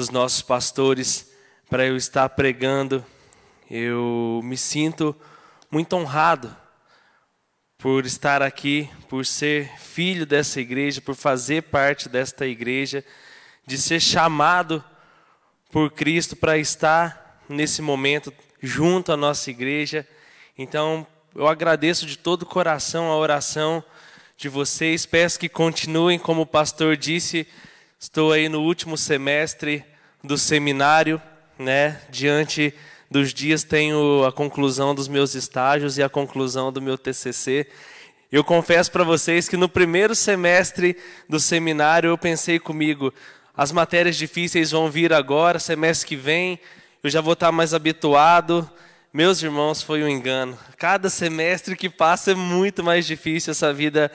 dos nossos pastores para eu estar pregando. Eu me sinto muito honrado por estar aqui, por ser filho dessa igreja, por fazer parte desta igreja, de ser chamado por Cristo para estar nesse momento junto à nossa igreja. Então, eu agradeço de todo o coração a oração de vocês. Peço que continuem, como o pastor disse, estou aí no último semestre do seminário, né? Diante dos dias tenho a conclusão dos meus estágios e a conclusão do meu TCC. Eu confesso para vocês que no primeiro semestre do seminário eu pensei comigo, as matérias difíceis vão vir agora, semestre que vem, eu já vou estar mais habituado. Meus irmãos, foi um engano. Cada semestre que passa é muito mais difícil essa vida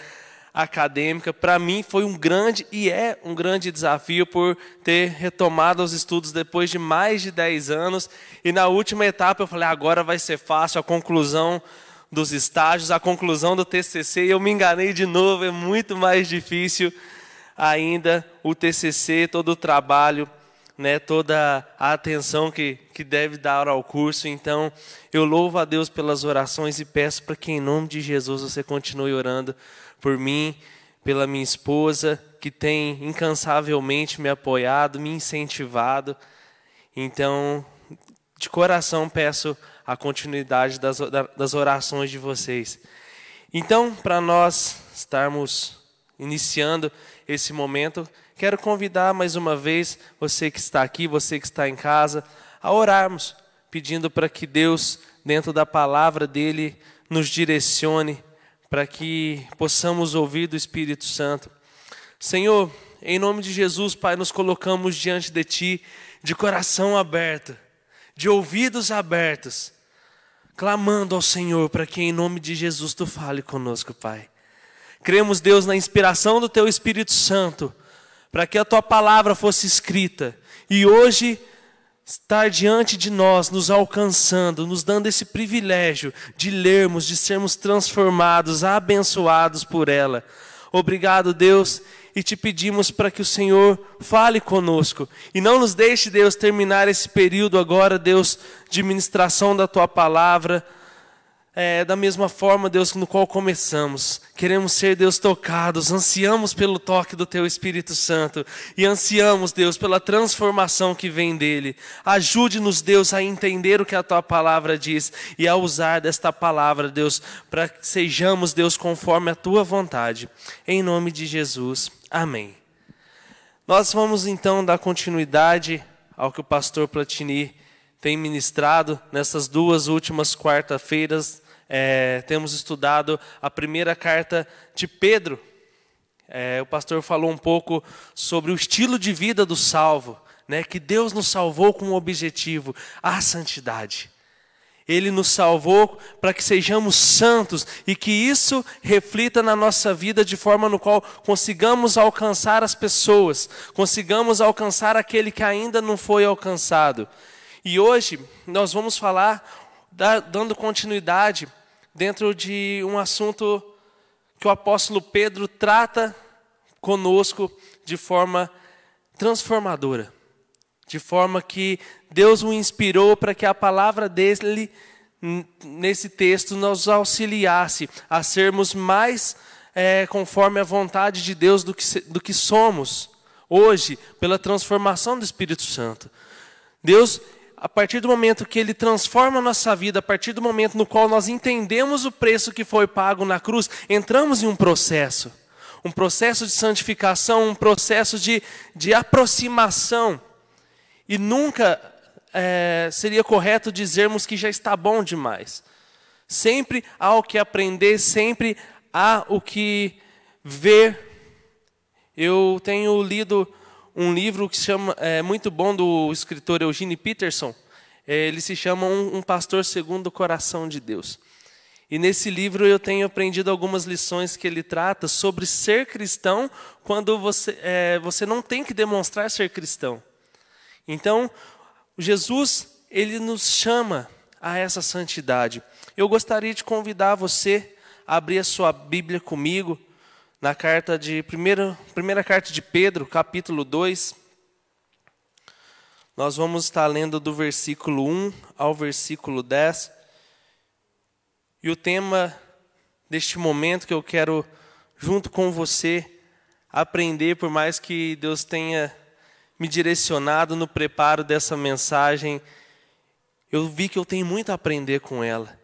acadêmica. Para mim foi um grande e é um grande desafio por ter retomado os estudos depois de mais de 10 anos. E na última etapa eu falei, agora vai ser fácil a conclusão dos estágios, a conclusão do TCC. E eu me enganei de novo, é muito mais difícil ainda o TCC, todo o trabalho né, toda a atenção que, que deve dar ao curso. Então, eu louvo a Deus pelas orações e peço para que, em nome de Jesus, você continue orando por mim, pela minha esposa, que tem incansavelmente me apoiado, me incentivado. Então, de coração, peço a continuidade das, das orações de vocês. Então, para nós estarmos iniciando esse momento, Quero convidar mais uma vez você que está aqui, você que está em casa, a orarmos, pedindo para que Deus, dentro da palavra dele, nos direcione, para que possamos ouvir do Espírito Santo. Senhor, em nome de Jesus, Pai, nos colocamos diante de Ti, de coração aberto, de ouvidos abertos, clamando ao Senhor para que, em nome de Jesus, Tu fale conosco, Pai. Cremos, Deus, na inspiração do Teu Espírito Santo para que a tua palavra fosse escrita e hoje estar diante de nós, nos alcançando, nos dando esse privilégio de lermos, de sermos transformados, abençoados por ela. Obrigado, Deus, e te pedimos para que o Senhor fale conosco e não nos deixe, Deus, terminar esse período agora, Deus, de ministração da tua palavra é, da mesma forma, Deus, no qual começamos. Queremos ser, Deus, tocados, ansiamos pelo toque do Teu Espírito Santo e ansiamos, Deus, pela transformação que vem dele. Ajude-nos, Deus, a entender o que a Tua palavra diz e a usar desta palavra, Deus, para que sejamos, Deus, conforme a Tua vontade. Em nome de Jesus. Amém. Nós vamos então dar continuidade ao que o pastor Platini tem ministrado nessas duas últimas quarta-feiras é, temos estudado a primeira carta de Pedro. É, o pastor falou um pouco sobre o estilo de vida do salvo, né, que Deus nos salvou com um objetivo, a santidade. Ele nos salvou para que sejamos santos e que isso reflita na nossa vida de forma no qual consigamos alcançar as pessoas, consigamos alcançar aquele que ainda não foi alcançado. E hoje nós vamos falar dando continuidade dentro de um assunto que o apóstolo Pedro trata conosco de forma transformadora, de forma que Deus o inspirou para que a palavra dele nesse texto nos auxiliasse a sermos mais é, conforme a vontade de Deus do que, do que somos hoje, pela transformação do Espírito Santo. Deus a partir do momento que Ele transforma a nossa vida, a partir do momento no qual nós entendemos o preço que foi pago na cruz, entramos em um processo. Um processo de santificação, um processo de, de aproximação. E nunca é, seria correto dizermos que já está bom demais. Sempre há o que aprender, sempre há o que ver. Eu tenho lido um livro que chama é muito bom do escritor Eugene Peterson. Ele se chama um, um Pastor Segundo o Coração de Deus. E nesse livro eu tenho aprendido algumas lições que ele trata sobre ser cristão quando você, é, você não tem que demonstrar ser cristão. Então, Jesus, ele nos chama a essa santidade. Eu gostaria de convidar você a abrir a sua Bíblia comigo na carta de primeira, primeira carta de Pedro, capítulo 2. Nós vamos estar lendo do versículo 1 ao versículo 10. E o tema deste momento que eu quero, junto com você, aprender, por mais que Deus tenha me direcionado no preparo dessa mensagem, eu vi que eu tenho muito a aprender com ela.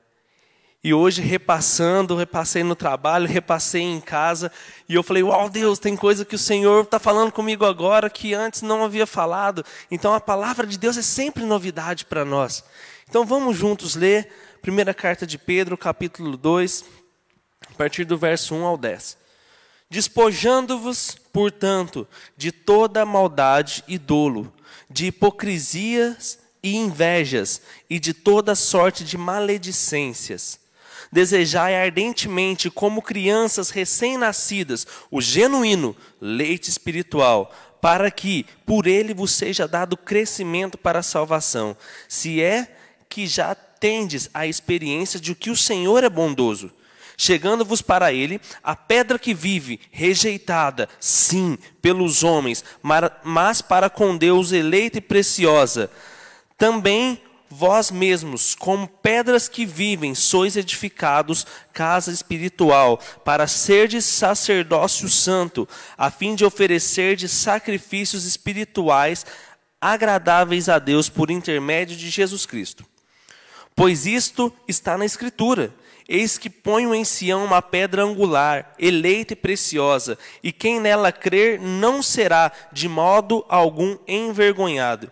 E hoje, repassando, repassei no trabalho, repassei em casa, e eu falei: Uau, Deus, tem coisa que o Senhor está falando comigo agora que antes não havia falado. Então, a palavra de Deus é sempre novidade para nós. Então, vamos juntos ler primeira carta de Pedro, capítulo 2, a partir do verso 1 ao 10. Despojando-vos, portanto, de toda maldade e dolo, de hipocrisias e invejas, e de toda sorte de maledicências Desejai ardentemente, como crianças recém-nascidas, o genuíno leite espiritual, para que por ele vos seja dado crescimento para a salvação, se é que já tendes a experiência de que o Senhor é bondoso. Chegando-vos para ele, a pedra que vive, rejeitada, sim, pelos homens, mas para com Deus eleita e preciosa. Também vós mesmos, como pedras que vivem, sois edificados casa espiritual, para serdes sacerdócio santo, a fim de oferecerdes sacrifícios espirituais agradáveis a Deus por intermédio de Jesus Cristo. Pois isto está na Escritura. Eis que ponho em Sião uma pedra angular, eleita e preciosa, e quem nela crer não será de modo algum envergonhado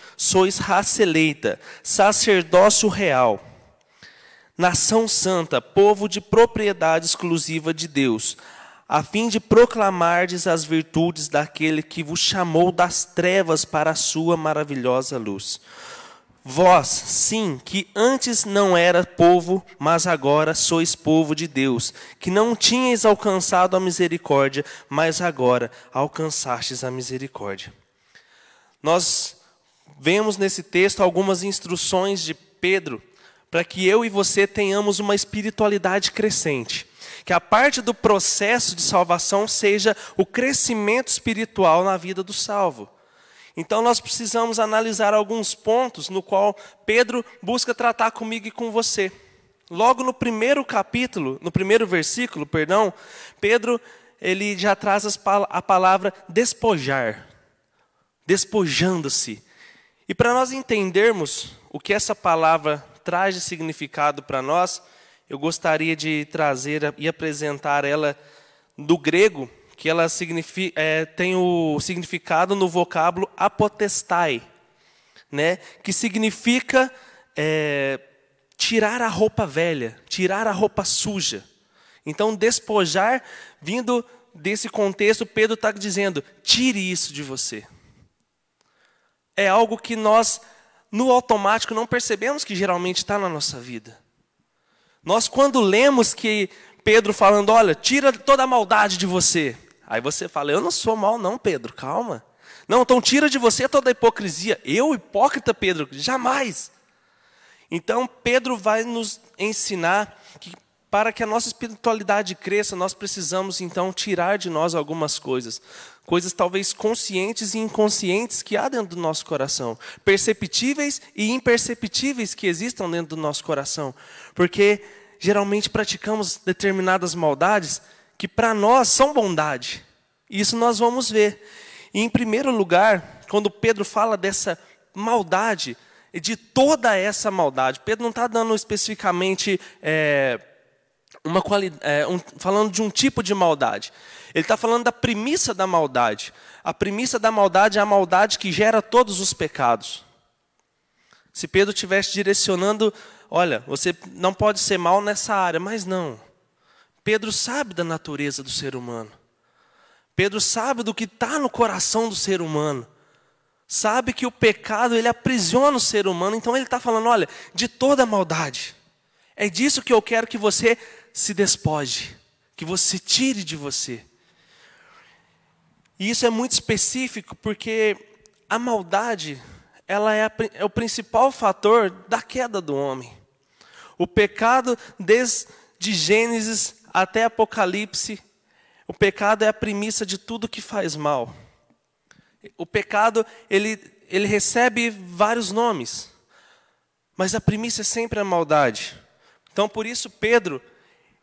sois raça eleita, sacerdócio real, nação santa, povo de propriedade exclusiva de Deus, a fim de proclamardes as virtudes daquele que vos chamou das trevas para a sua maravilhosa luz. Vós, sim, que antes não era povo, mas agora sois povo de Deus, que não tinhais alcançado a misericórdia, mas agora alcançastes a misericórdia. Nós vemos nesse texto algumas instruções de Pedro para que eu e você tenhamos uma espiritualidade crescente. Que a parte do processo de salvação seja o crescimento espiritual na vida do salvo. Então nós precisamos analisar alguns pontos no qual Pedro busca tratar comigo e com você. Logo no primeiro capítulo, no primeiro versículo, perdão, Pedro ele já traz a palavra despojar, despojando-se. E para nós entendermos o que essa palavra traz de significado para nós, eu gostaria de trazer e apresentar ela do grego, que ela é, tem o significado no vocábulo apotestai, né? que significa é, tirar a roupa velha, tirar a roupa suja. Então, despojar, vindo desse contexto, Pedro está dizendo: tire isso de você é algo que nós, no automático, não percebemos que geralmente está na nossa vida. Nós, quando lemos que Pedro falando, olha, tira toda a maldade de você. Aí você fala, eu não sou mal, não, Pedro, calma. Não, então tira de você toda a hipocrisia. Eu, hipócrita, Pedro, jamais. Então, Pedro vai nos ensinar que para que a nossa espiritualidade cresça, nós precisamos então tirar de nós algumas coisas coisas talvez conscientes e inconscientes que há dentro do nosso coração, perceptíveis e imperceptíveis que existam dentro do nosso coração, porque geralmente praticamos determinadas maldades que para nós são bondade. Isso nós vamos ver. E em primeiro lugar, quando Pedro fala dessa maldade, de toda essa maldade, Pedro não está dando especificamente é, uma qualidade, é, um, falando de um tipo de maldade. Ele está falando da premissa da maldade. A premissa da maldade é a maldade que gera todos os pecados. Se Pedro estivesse direcionando, olha, você não pode ser mal nessa área, mas não. Pedro sabe da natureza do ser humano. Pedro sabe do que está no coração do ser humano. sabe que o pecado ele aprisiona o ser humano, então ele está falando: olha, de toda maldade, é disso que eu quero que você se despoje, que você tire de você. E isso é muito específico porque a maldade ela é, a, é o principal fator da queda do homem. O pecado, desde Gênesis até Apocalipse, o pecado é a premissa de tudo que faz mal. O pecado, ele, ele recebe vários nomes, mas a premissa é sempre a maldade. Então, por isso, Pedro,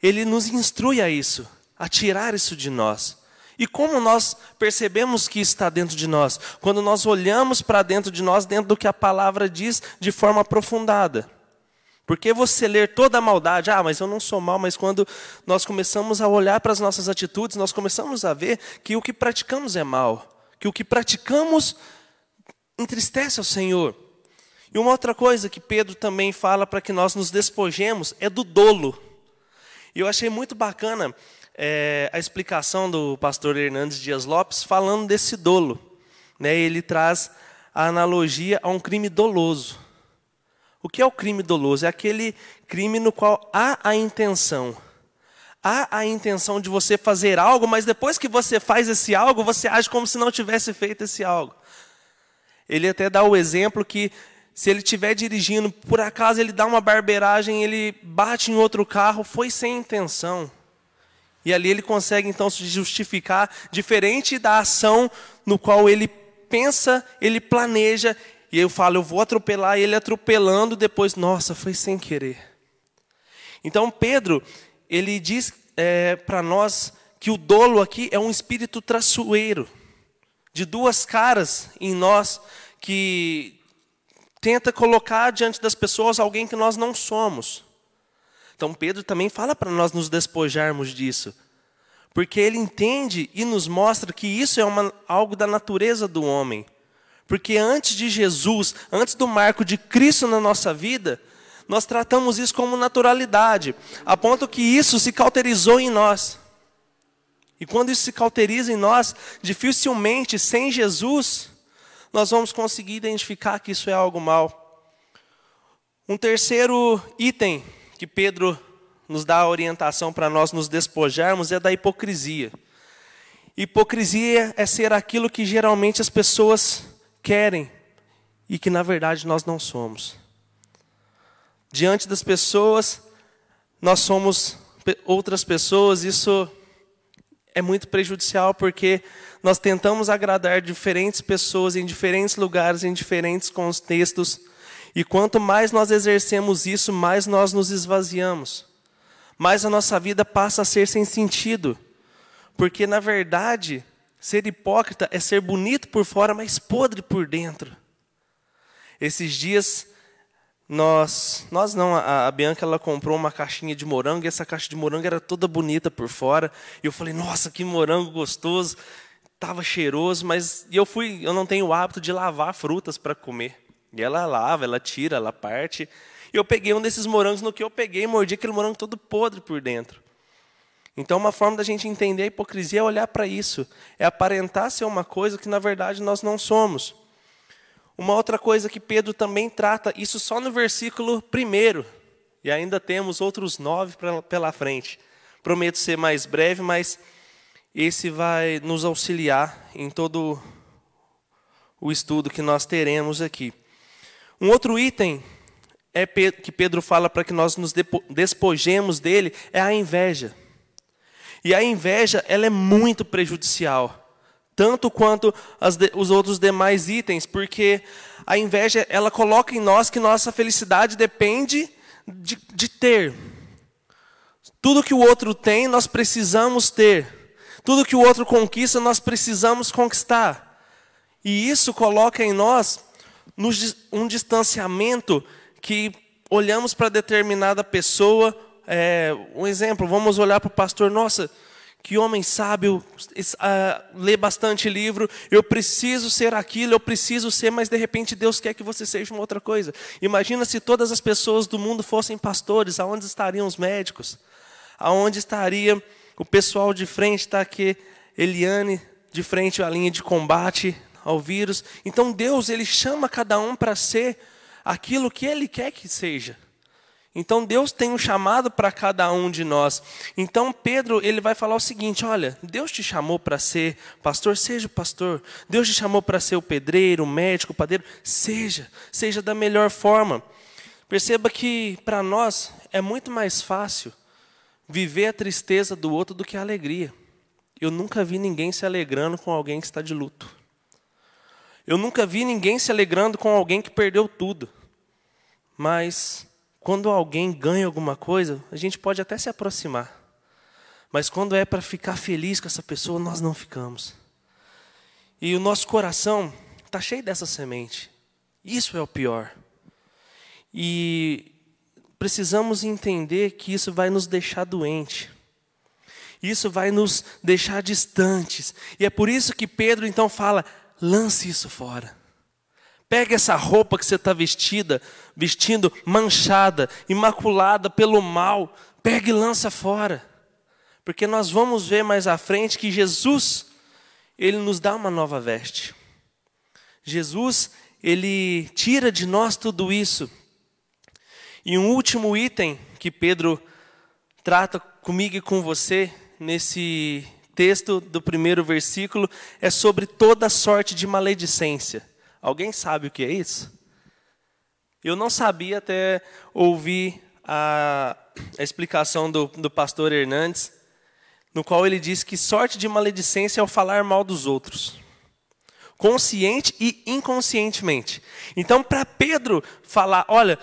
ele nos instrui a isso, a tirar isso de nós. E como nós percebemos que está dentro de nós? Quando nós olhamos para dentro de nós, dentro do que a palavra diz de forma aprofundada. Porque você ler toda a maldade, ah, mas eu não sou mal, mas quando nós começamos a olhar para as nossas atitudes, nós começamos a ver que o que praticamos é mal que o que praticamos entristece ao Senhor. E uma outra coisa que Pedro também fala para que nós nos despojemos é do dolo. E eu achei muito bacana é, a explicação do pastor Hernandes Dias Lopes falando desse dolo. Né? Ele traz a analogia a um crime doloso. O que é o crime doloso? É aquele crime no qual há a intenção há a intenção de você fazer algo, mas depois que você faz esse algo, você age como se não tivesse feito esse algo. Ele até dá o exemplo que se ele estiver dirigindo, por acaso ele dá uma barbeiragem, ele bate em outro carro, foi sem intenção. E ali ele consegue então se justificar, diferente da ação no qual ele pensa, ele planeja, e eu falo, eu vou atropelar, e ele atropelando, depois, nossa, foi sem querer. Então Pedro, ele diz é, para nós que o dolo aqui é um espírito traiçoeiro, de duas caras em nós, que tenta colocar diante das pessoas alguém que nós não somos. Então Pedro também fala para nós nos despojarmos disso, porque ele entende e nos mostra que isso é uma, algo da natureza do homem. Porque antes de Jesus, antes do marco de Cristo na nossa vida, nós tratamos isso como naturalidade, a ponto que isso se cauterizou em nós. E quando isso se cauteriza em nós, dificilmente, sem Jesus, nós vamos conseguir identificar que isso é algo mal. Um terceiro item que Pedro nos dá a orientação para nós nos despojarmos é da hipocrisia. Hipocrisia é ser aquilo que geralmente as pessoas querem e que na verdade nós não somos. Diante das pessoas, nós somos outras pessoas, isso é muito prejudicial porque nós tentamos agradar diferentes pessoas em diferentes lugares, em diferentes contextos, e quanto mais nós exercemos isso, mais nós nos esvaziamos, mais a nossa vida passa a ser sem sentido, porque na verdade, ser hipócrita é ser bonito por fora, mas podre por dentro. Esses dias nós, nós não, a, a, Bianca ela comprou uma caixinha de morango e essa caixa de morango era toda bonita por fora. E eu falei, nossa, que morango gostoso, tava cheiroso, mas eu fui, eu não tenho o hábito de lavar frutas para comer. E ela lava, ela tira, ela parte. E eu peguei um desses morangos, no que eu peguei, mordi aquele morango todo podre por dentro. Então, uma forma da gente entender a hipocrisia é olhar para isso, é aparentar ser uma coisa que na verdade nós não somos. Uma outra coisa que Pedro também trata, isso só no versículo primeiro, e ainda temos outros nove pela frente. Prometo ser mais breve, mas esse vai nos auxiliar em todo o estudo que nós teremos aqui. Um outro item é que Pedro fala para que nós nos despojemos dele é a inveja. E a inveja, ela é muito prejudicial tanto quanto de, os outros demais itens, porque a inveja ela coloca em nós que nossa felicidade depende de, de ter. Tudo que o outro tem, nós precisamos ter. Tudo que o outro conquista, nós precisamos conquistar. E isso coloca em nós um distanciamento que olhamos para determinada pessoa. É, um exemplo, vamos olhar para o pastor, nossa, que homem sábio, uh, lê bastante livro, eu preciso ser aquilo, eu preciso ser, mas de repente Deus quer que você seja uma outra coisa. Imagina se todas as pessoas do mundo fossem pastores, aonde estariam os médicos? Aonde estaria o pessoal de frente, está aqui, Eliane, de frente à linha de combate, ao vírus. Então Deus, ele chama cada um para ser aquilo que ele quer que seja. Então Deus tem um chamado para cada um de nós. Então Pedro, ele vai falar o seguinte, olha, Deus te chamou para ser pastor, seja o pastor. Deus te chamou para ser o pedreiro, o médico, o padeiro, seja, seja da melhor forma. Perceba que para nós é muito mais fácil viver a tristeza do outro do que a alegria. Eu nunca vi ninguém se alegrando com alguém que está de luto. Eu nunca vi ninguém se alegrando com alguém que perdeu tudo. Mas quando alguém ganha alguma coisa, a gente pode até se aproximar. Mas quando é para ficar feliz com essa pessoa, nós não ficamos. E o nosso coração está cheio dessa semente. Isso é o pior. E precisamos entender que isso vai nos deixar doente. Isso vai nos deixar distantes. E é por isso que Pedro então fala: lance isso fora. Pega essa roupa que você está vestida, vestindo manchada, imaculada pelo mal, pega e lança fora. Porque nós vamos ver mais à frente que Jesus, ele nos dá uma nova veste. Jesus, ele tira de nós tudo isso. E um último item que Pedro trata comigo e com você nesse texto do primeiro versículo é sobre toda sorte de maledicência. Alguém sabe o que é isso? Eu não sabia até ouvir a, a explicação do, do pastor Hernandes, no qual ele diz que sorte de maledicência é o falar mal dos outros consciente e inconscientemente. Então, para Pedro falar, olha,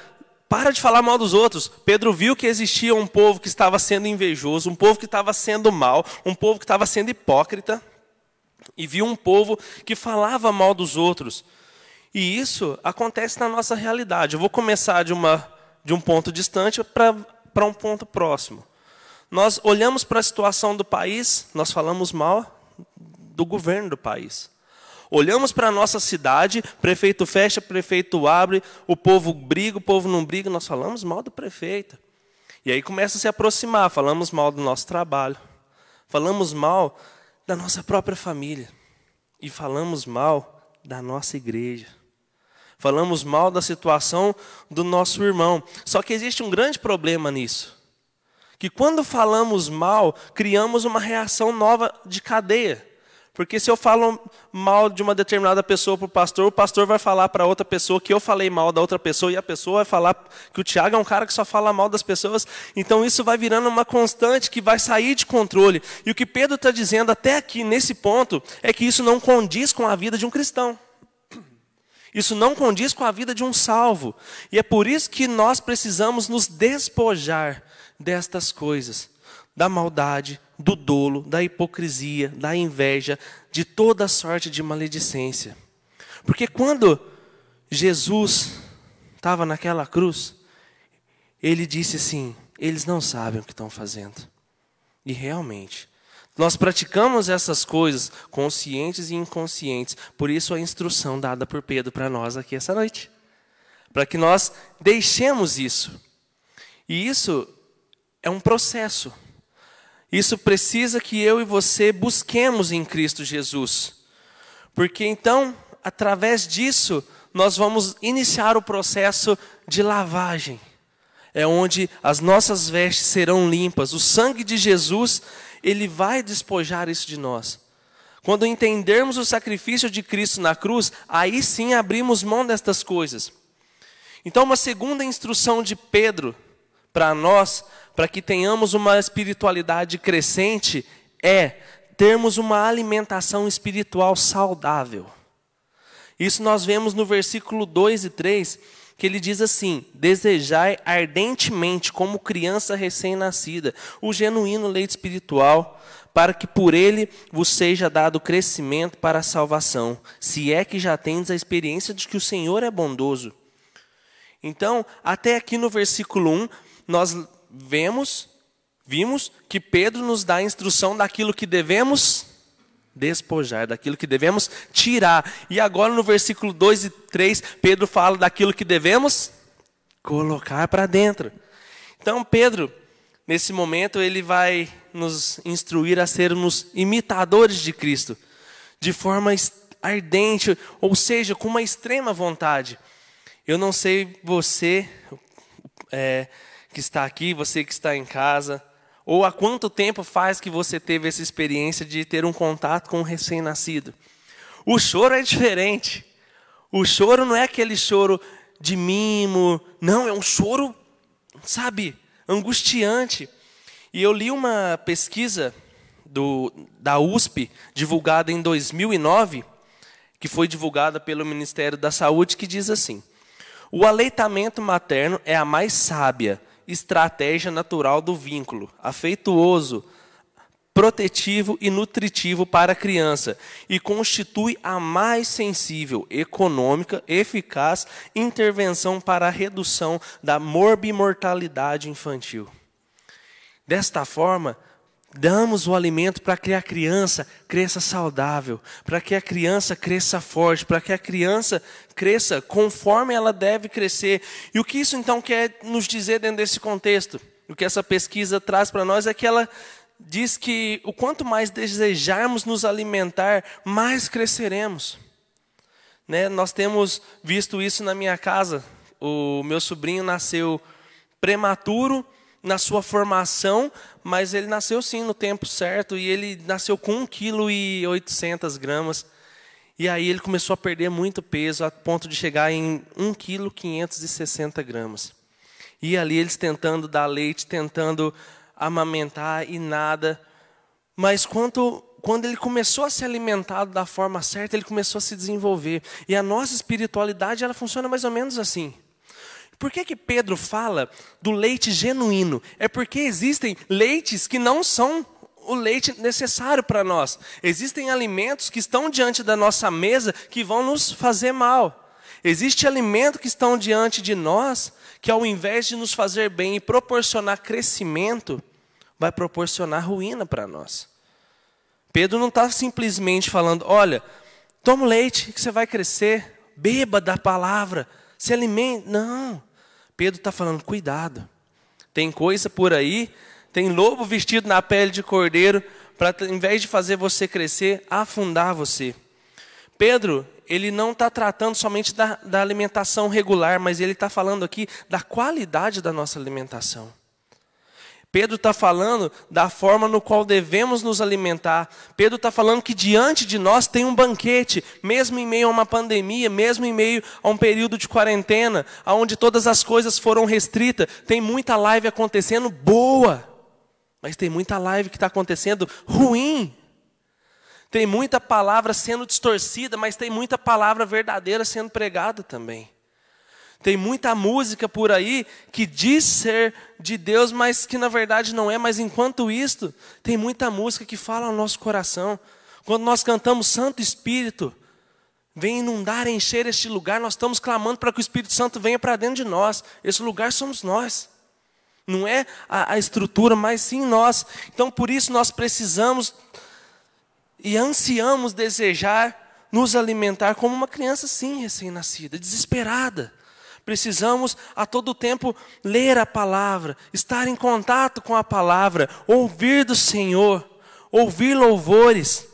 para de falar mal dos outros. Pedro viu que existia um povo que estava sendo invejoso, um povo que estava sendo mal, um povo que estava sendo hipócrita, e viu um povo que falava mal dos outros. E isso acontece na nossa realidade. Eu vou começar de, uma, de um ponto distante para um ponto próximo. Nós olhamos para a situação do país, nós falamos mal do governo do país. Olhamos para a nossa cidade, prefeito fecha, prefeito abre, o povo briga, o povo não briga, nós falamos mal do prefeito. E aí começa a se aproximar, falamos mal do nosso trabalho, falamos mal da nossa própria família e falamos mal da nossa igreja. Falamos mal da situação do nosso irmão. Só que existe um grande problema nisso. Que quando falamos mal, criamos uma reação nova de cadeia. Porque se eu falo mal de uma determinada pessoa para o pastor, o pastor vai falar para outra pessoa que eu falei mal da outra pessoa, e a pessoa vai falar que o Tiago é um cara que só fala mal das pessoas. Então isso vai virando uma constante que vai sair de controle. E o que Pedro está dizendo até aqui, nesse ponto, é que isso não condiz com a vida de um cristão. Isso não condiz com a vida de um salvo. E é por isso que nós precisamos nos despojar destas coisas: da maldade, do dolo, da hipocrisia, da inveja, de toda sorte de maledicência. Porque quando Jesus estava naquela cruz, ele disse assim: eles não sabem o que estão fazendo. E realmente, nós praticamos essas coisas conscientes e inconscientes. Por isso a instrução dada por Pedro para nós aqui essa noite. Para que nós deixemos isso. E isso é um processo. Isso precisa que eu e você busquemos em Cristo Jesus. Porque então, através disso, nós vamos iniciar o processo de lavagem. É onde as nossas vestes serão limpas. O sangue de Jesus ele vai despojar isso de nós. Quando entendermos o sacrifício de Cristo na cruz, aí sim abrimos mão destas coisas. Então, uma segunda instrução de Pedro para nós, para que tenhamos uma espiritualidade crescente, é termos uma alimentação espiritual saudável. Isso nós vemos no versículo 2 e 3, que ele diz assim: Desejai ardentemente, como criança recém-nascida, o genuíno leite espiritual, para que por ele vos seja dado crescimento para a salvação, se é que já tendes a experiência de que o Senhor é bondoso. Então, até aqui no versículo 1, nós vemos, vimos que Pedro nos dá a instrução daquilo que devemos despojar, daquilo que devemos tirar. E agora no versículo 2 e 3, Pedro fala daquilo que devemos colocar para dentro. Então, Pedro, nesse momento, ele vai nos instruir a sermos imitadores de Cristo, de forma ardente, ou seja, com uma extrema vontade. Eu não sei você é, que está aqui, você que está em casa, ou há quanto tempo faz que você teve essa experiência de ter um contato com um recém-nascido. O choro é diferente. O choro não é aquele choro de mimo, não, é um choro, sabe, angustiante. E eu li uma pesquisa do, da USP, divulgada em 2009, que foi divulgada pelo Ministério da Saúde, que diz assim: o aleitamento materno é a mais sábia estratégia natural do vínculo, afetuoso, protetivo e nutritivo para a criança e constitui a mais sensível, econômica, eficaz intervenção para a redução da morbimortalidade infantil. Desta forma, damos o alimento para que a criança cresça saudável, para que a criança cresça forte, para que a criança cresça conforme ela deve crescer. E o que isso então quer nos dizer dentro desse contexto? O que essa pesquisa traz para nós é que ela diz que o quanto mais desejarmos nos alimentar, mais cresceremos. Né? Nós temos visto isso na minha casa. O meu sobrinho nasceu prematuro na sua formação, mas ele nasceu sim no tempo certo e ele nasceu com 1,8 kg. E aí ele começou a perder muito peso, a ponto de chegar em 1,560 kg. gramas. E ali eles tentando dar leite, tentando amamentar e nada. Mas quando, quando ele começou a se alimentar da forma certa, ele começou a se desenvolver. E a nossa espiritualidade, ela funciona mais ou menos assim. Por que, que Pedro fala do leite genuíno? É porque existem leites que não são o leite necessário para nós. Existem alimentos que estão diante da nossa mesa que vão nos fazer mal. Existe alimento que estão diante de nós que ao invés de nos fazer bem e proporcionar crescimento, vai proporcionar ruína para nós. Pedro não está simplesmente falando, olha, toma leite que você vai crescer, beba da palavra, se alimente. Não. Pedro está falando, cuidado. Tem coisa por aí, tem lobo vestido na pele de cordeiro, para, em vez de fazer você crescer, afundar você. Pedro, ele não está tratando somente da, da alimentação regular, mas ele está falando aqui da qualidade da nossa alimentação. Pedro está falando da forma no qual devemos nos alimentar. Pedro está falando que diante de nós tem um banquete, mesmo em meio a uma pandemia, mesmo em meio a um período de quarentena, onde todas as coisas foram restritas. Tem muita live acontecendo boa, mas tem muita live que está acontecendo ruim. Tem muita palavra sendo distorcida, mas tem muita palavra verdadeira sendo pregada também. Tem muita música por aí que diz ser de Deus, mas que na verdade não é. Mas enquanto isto, tem muita música que fala ao nosso coração. Quando nós cantamos Santo Espírito, vem inundar, encher este lugar, nós estamos clamando para que o Espírito Santo venha para dentro de nós. Esse lugar somos nós. Não é a, a estrutura, mas sim nós. Então por isso nós precisamos e ansiamos desejar nos alimentar como uma criança, sim, recém-nascida, desesperada. Precisamos a todo tempo ler a palavra, estar em contato com a palavra, ouvir do Senhor, ouvir louvores.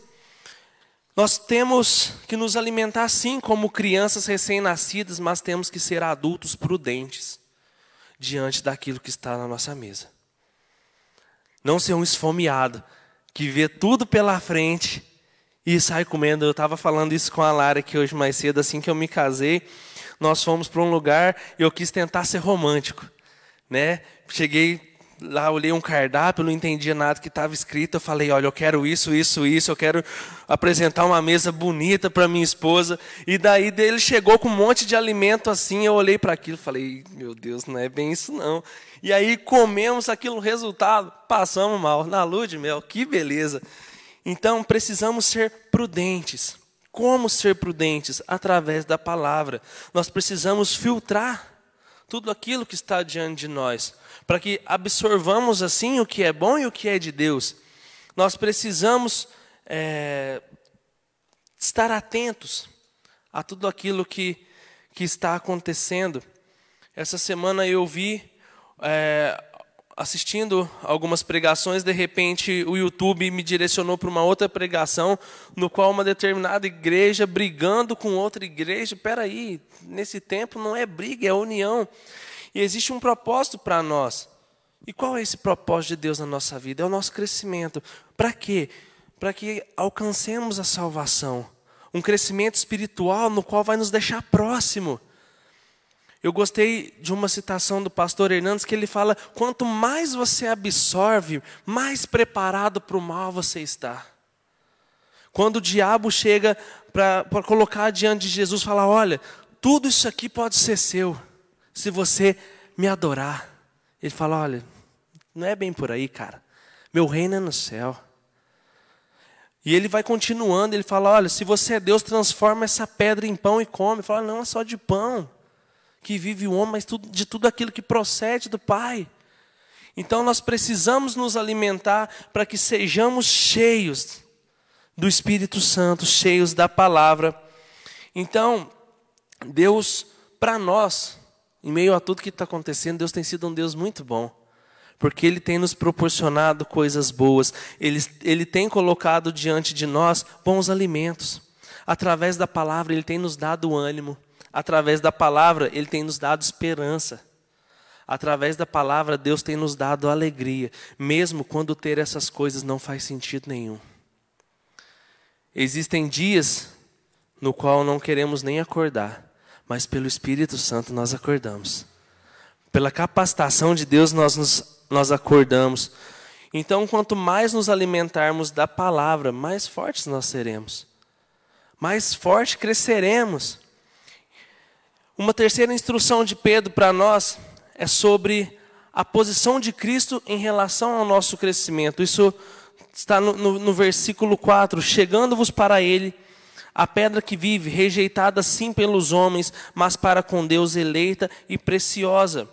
Nós temos que nos alimentar sim como crianças recém-nascidas, mas temos que ser adultos prudentes diante daquilo que está na nossa mesa. Não ser um esfomeado que vê tudo pela frente e sai comendo. Eu estava falando isso com a Lara aqui hoje mais cedo, assim que eu me casei nós fomos para um lugar e eu quis tentar ser romântico, né? Cheguei lá, olhei um cardápio, não entendia nada que estava escrito. Eu falei, olha, eu quero isso, isso, isso. Eu quero apresentar uma mesa bonita para minha esposa. E daí dele chegou com um monte de alimento assim. Eu olhei para aquilo, falei, meu Deus, não é bem isso não. E aí comemos aquilo, resultado, passamos mal na lua de mel. Que beleza! Então precisamos ser prudentes. Como ser prudentes? Através da palavra. Nós precisamos filtrar tudo aquilo que está diante de nós, para que absorvamos assim o que é bom e o que é de Deus. Nós precisamos é, estar atentos a tudo aquilo que, que está acontecendo. Essa semana eu vi é, assistindo algumas pregações, de repente o YouTube me direcionou para uma outra pregação, no qual uma determinada igreja brigando com outra igreja. Espera aí, nesse tempo não é briga, é união. E existe um propósito para nós. E qual é esse propósito de Deus na nossa vida? É o nosso crescimento. Para quê? Para que alcancemos a salvação. Um crescimento espiritual no qual vai nos deixar próximo. Eu gostei de uma citação do pastor Hernandes que ele fala: quanto mais você absorve, mais preparado para o mal você está. Quando o diabo chega para colocar diante de Jesus, fala: olha, tudo isso aqui pode ser seu, se você me adorar. Ele fala: olha, não é bem por aí, cara. Meu reino é no céu. E ele vai continuando, ele fala: olha, se você é Deus, transforma essa pedra em pão e come. Ele fala: não, é só de pão que vive o homem, mas de tudo aquilo que procede do Pai. Então nós precisamos nos alimentar para que sejamos cheios do Espírito Santo, cheios da palavra. Então, Deus, para nós, em meio a tudo que está acontecendo, Deus tem sido um Deus muito bom. Porque Ele tem nos proporcionado coisas boas, Ele, Ele tem colocado diante de nós bons alimentos. Através da palavra, Ele tem nos dado ânimo. Através da palavra, Ele tem nos dado esperança. Através da palavra, Deus tem nos dado alegria, mesmo quando ter essas coisas não faz sentido nenhum. Existem dias no qual não queremos nem acordar, mas pelo Espírito Santo nós acordamos. Pela capacitação de Deus nós, nos, nós acordamos. Então, quanto mais nos alimentarmos da palavra, mais fortes nós seremos. Mais forte cresceremos. Uma terceira instrução de Pedro para nós é sobre a posição de Cristo em relação ao nosso crescimento. Isso está no, no, no versículo 4: Chegando-vos para Ele, a pedra que vive, rejeitada sim pelos homens, mas para com Deus eleita e preciosa.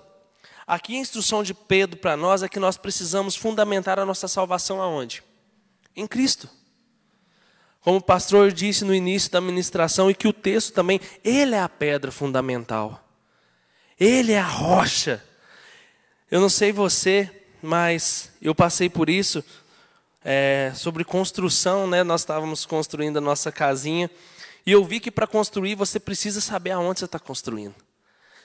Aqui a instrução de Pedro para nós é que nós precisamos fundamentar a nossa salvação aonde? Em Cristo. Como o pastor disse no início da ministração, e que o texto também, ele é a pedra fundamental. Ele é a rocha. Eu não sei você, mas eu passei por isso. É, sobre construção, né? Nós estávamos construindo a nossa casinha. E eu vi que para construir você precisa saber aonde você está construindo.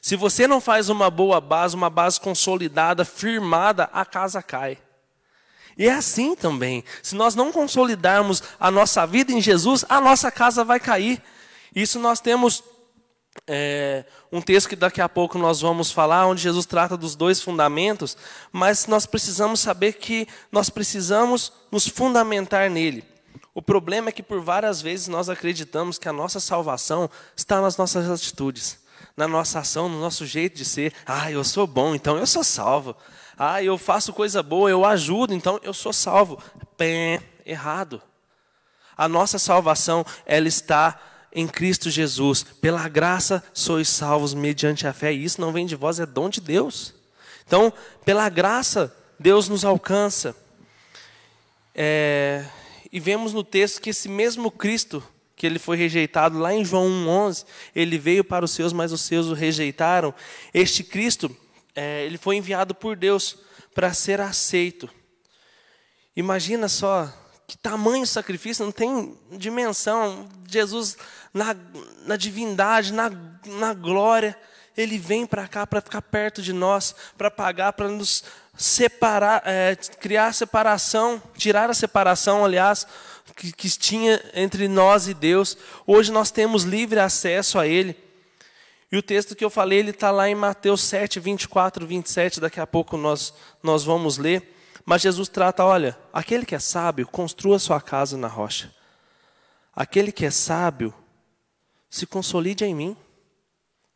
Se você não faz uma boa base, uma base consolidada, firmada, a casa cai. E é assim também. Se nós não consolidarmos a nossa vida em Jesus, a nossa casa vai cair. Isso nós temos é, um texto que daqui a pouco nós vamos falar, onde Jesus trata dos dois fundamentos, mas nós precisamos saber que nós precisamos nos fundamentar nele. O problema é que por várias vezes nós acreditamos que a nossa salvação está nas nossas atitudes, na nossa ação, no nosso jeito de ser. Ah, eu sou bom, então eu sou salvo. Ah, eu faço coisa boa, eu ajudo, então eu sou salvo. Pé, errado. A nossa salvação, ela está em Cristo Jesus. Pela graça sois salvos mediante a fé. E isso não vem de vós, é dom de Deus. Então, pela graça, Deus nos alcança. É, e vemos no texto que esse mesmo Cristo, que ele foi rejeitado lá em João 1,11, ele veio para os seus, mas os seus o rejeitaram. Este Cristo, é, ele foi enviado por Deus para ser aceito. Imagina só que tamanho sacrifício, não tem dimensão. Jesus, na, na divindade, na, na glória, ele vem para cá para ficar perto de nós, para pagar, para nos separar, é, criar separação, tirar a separação, aliás, que, que tinha entre nós e Deus. Hoje nós temos livre acesso a Ele. E o texto que eu falei, ele está lá em Mateus 7, 24, 27, daqui a pouco nós, nós vamos ler. Mas Jesus trata, olha, aquele que é sábio, construa sua casa na rocha. Aquele que é sábio, se consolide em mim.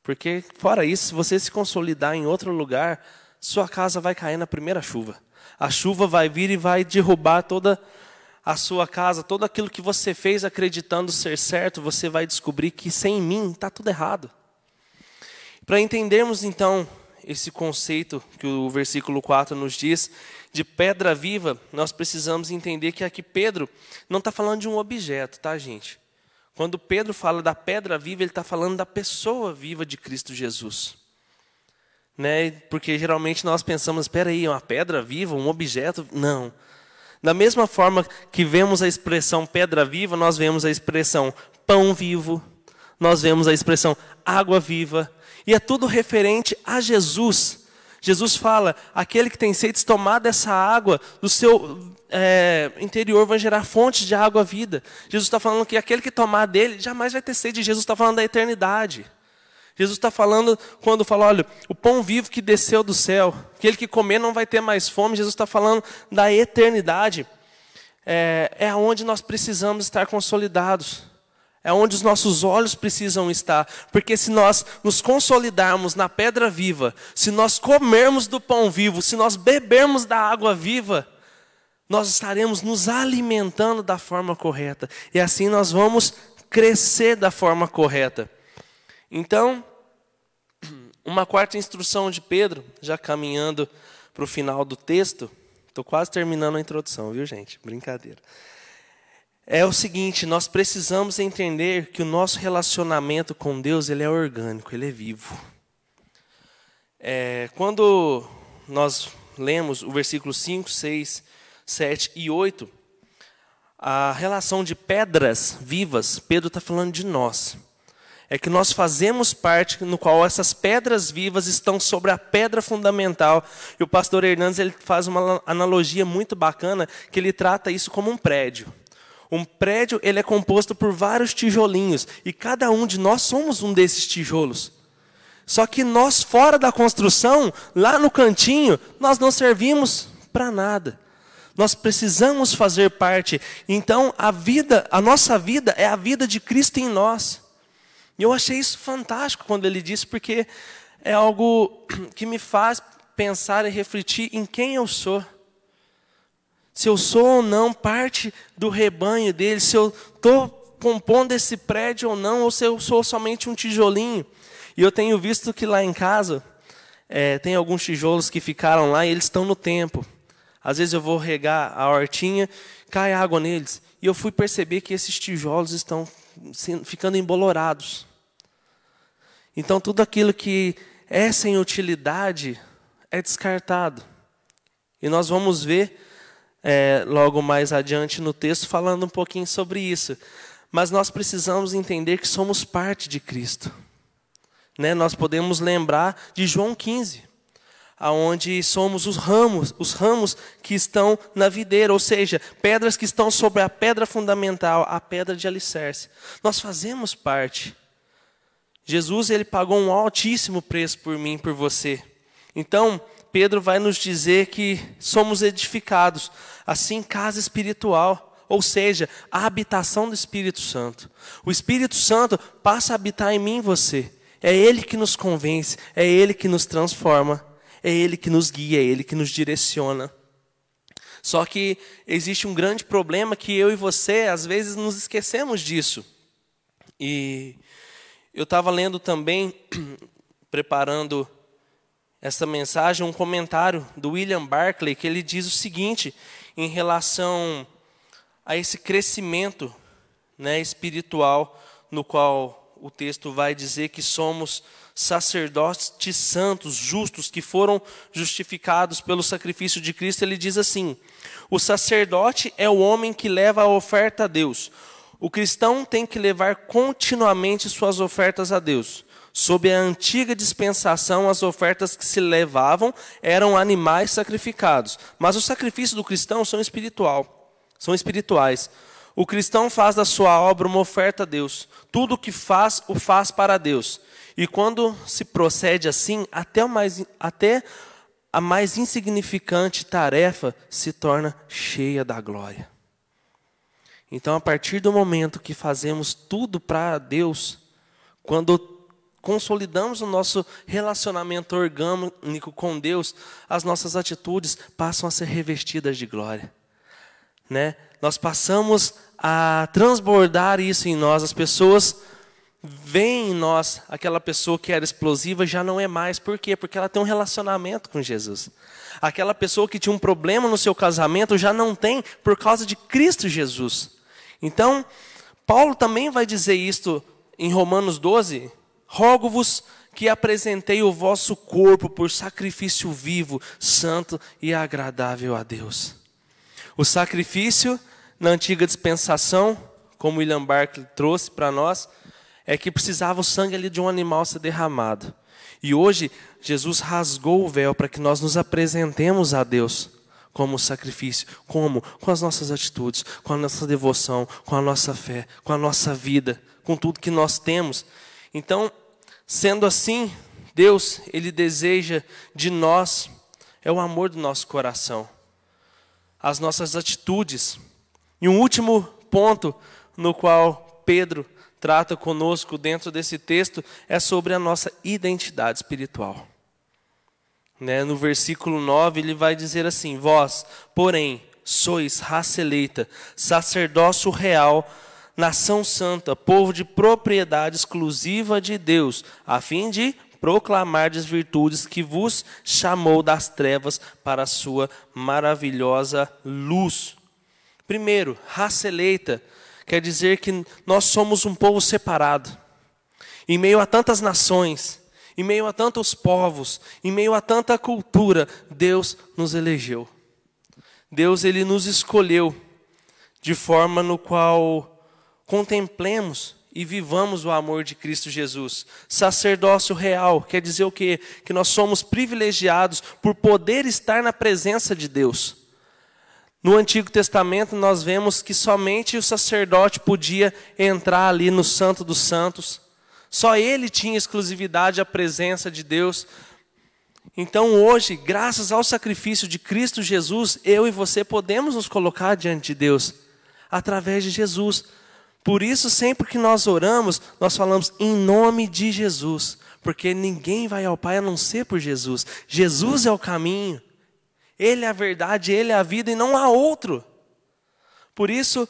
Porque, fora isso, se você se consolidar em outro lugar, sua casa vai cair na primeira chuva. A chuva vai vir e vai derrubar toda a sua casa, todo aquilo que você fez acreditando ser certo, você vai descobrir que sem mim está tudo errado. Para entendermos então esse conceito que o versículo 4 nos diz, de pedra viva, nós precisamos entender que aqui Pedro não está falando de um objeto, tá, gente? Quando Pedro fala da pedra viva, ele está falando da pessoa viva de Cristo Jesus. né? Porque geralmente nós pensamos, espera aí, uma pedra viva, um objeto? Não. Da mesma forma que vemos a expressão pedra viva, nós vemos a expressão pão vivo, nós vemos a expressão água viva, e é tudo referente a Jesus. Jesus fala: aquele que tem sede, tomar dessa água do seu é, interior vai gerar fontes de água vida. Jesus está falando que aquele que tomar dele jamais vai ter sede. Jesus está falando da eternidade. Jesus está falando, quando fala, olha, o pão vivo que desceu do céu, aquele que comer não vai ter mais fome. Jesus está falando da eternidade. É, é onde nós precisamos estar consolidados. É onde os nossos olhos precisam estar. Porque se nós nos consolidarmos na pedra viva, se nós comermos do pão vivo, se nós bebermos da água viva, nós estaremos nos alimentando da forma correta. E assim nós vamos crescer da forma correta. Então, uma quarta instrução de Pedro, já caminhando para o final do texto, estou quase terminando a introdução, viu gente? Brincadeira é o seguinte: nós precisamos entender que o nosso relacionamento com Deus ele é orgânico, ele é vivo. É, quando nós lemos o versículo 5, 6, 7 e 8, a relação de pedras vivas, Pedro está falando de nós. É que nós fazemos parte no qual essas pedras vivas estão sobre a pedra fundamental. E o pastor Hernandes ele faz uma analogia muito bacana, que ele trata isso como um prédio. Um prédio ele é composto por vários tijolinhos e cada um de nós somos um desses tijolos. Só que nós fora da construção, lá no cantinho, nós não servimos para nada. Nós precisamos fazer parte. Então, a vida, a nossa vida é a vida de Cristo em nós. E eu achei isso fantástico quando ele disse, porque é algo que me faz pensar e refletir em quem eu sou se eu sou ou não parte do rebanho dele, se eu estou compondo esse prédio ou não, ou se eu sou somente um tijolinho. E eu tenho visto que lá em casa é, tem alguns tijolos que ficaram lá e eles estão no tempo. Às vezes eu vou regar a hortinha, cai água neles. E eu fui perceber que esses tijolos estão ficando embolorados. Então tudo aquilo que é sem utilidade é descartado. E nós vamos ver é, logo mais adiante no texto, falando um pouquinho sobre isso. Mas nós precisamos entender que somos parte de Cristo. Né? Nós podemos lembrar de João 15, aonde somos os ramos, os ramos que estão na videira, ou seja, pedras que estão sobre a pedra fundamental, a pedra de alicerce. Nós fazemos parte. Jesus ele pagou um altíssimo preço por mim, por você. Então, Pedro vai nos dizer que somos edificados, assim, casa espiritual, ou seja, a habitação do Espírito Santo. O Espírito Santo passa a habitar em mim e você. É Ele que nos convence, é Ele que nos transforma, é Ele que nos guia, é Ele que nos direciona. Só que existe um grande problema que eu e você, às vezes, nos esquecemos disso. E eu estava lendo também, preparando essa mensagem um comentário do William Barclay que ele diz o seguinte em relação a esse crescimento né, espiritual no qual o texto vai dizer que somos sacerdotes santos, justos, que foram justificados pelo sacrifício de Cristo. Ele diz assim: o sacerdote é o homem que leva a oferta a Deus. O cristão tem que levar continuamente suas ofertas a Deus. Sob a antiga dispensação, as ofertas que se levavam eram animais sacrificados, mas os sacrifícios do cristão são espiritual, são espirituais. O cristão faz da sua obra uma oferta a Deus. Tudo o que faz, o faz para Deus. E quando se procede assim, até, mais, até a mais insignificante tarefa se torna cheia da glória. Então, a partir do momento que fazemos tudo para Deus, quando consolidamos o nosso relacionamento orgânico com Deus, as nossas atitudes passam a ser revestidas de glória. Né? Nós passamos a transbordar isso em nós. As pessoas veem em nós aquela pessoa que era explosiva já não é mais. Por quê? Porque ela tem um relacionamento com Jesus. Aquela pessoa que tinha um problema no seu casamento já não tem por causa de Cristo Jesus. Então, Paulo também vai dizer isto em Romanos 12, Rogo-vos que apresentei o vosso corpo por sacrifício vivo, santo e agradável a Deus. O sacrifício na antiga dispensação, como William Barclay trouxe para nós, é que precisava o sangue ali de um animal ser derramado. E hoje Jesus rasgou o véu para que nós nos apresentemos a Deus como sacrifício. Como? Com as nossas atitudes, com a nossa devoção, com a nossa fé, com a nossa vida, com tudo que nós temos. Então, sendo assim, Deus, Ele deseja de nós, é o amor do nosso coração, as nossas atitudes. E um último ponto no qual Pedro trata conosco dentro desse texto é sobre a nossa identidade espiritual. Né? No versículo 9, ele vai dizer assim: Vós, porém, sois raça eleita, sacerdócio real, nação santa, povo de propriedade exclusiva de Deus, a fim de proclamar as virtudes que vos chamou das trevas para a sua maravilhosa luz. Primeiro, raça eleita quer dizer que nós somos um povo separado. Em meio a tantas nações, em meio a tantos povos, em meio a tanta cultura, Deus nos elegeu. Deus ele nos escolheu de forma no qual contemplemos e vivamos o amor de Cristo Jesus. Sacerdócio real quer dizer o quê? Que nós somos privilegiados por poder estar na presença de Deus. No Antigo Testamento, nós vemos que somente o sacerdote podia entrar ali no Santo dos Santos. Só ele tinha exclusividade à presença de Deus. Então, hoje, graças ao sacrifício de Cristo Jesus, eu e você podemos nos colocar diante de Deus através de Jesus. Por isso, sempre que nós oramos, nós falamos em nome de Jesus, porque ninguém vai ao Pai a não ser por Jesus. Jesus é o caminho. Ele é a verdade, Ele é a vida e não há outro. Por isso,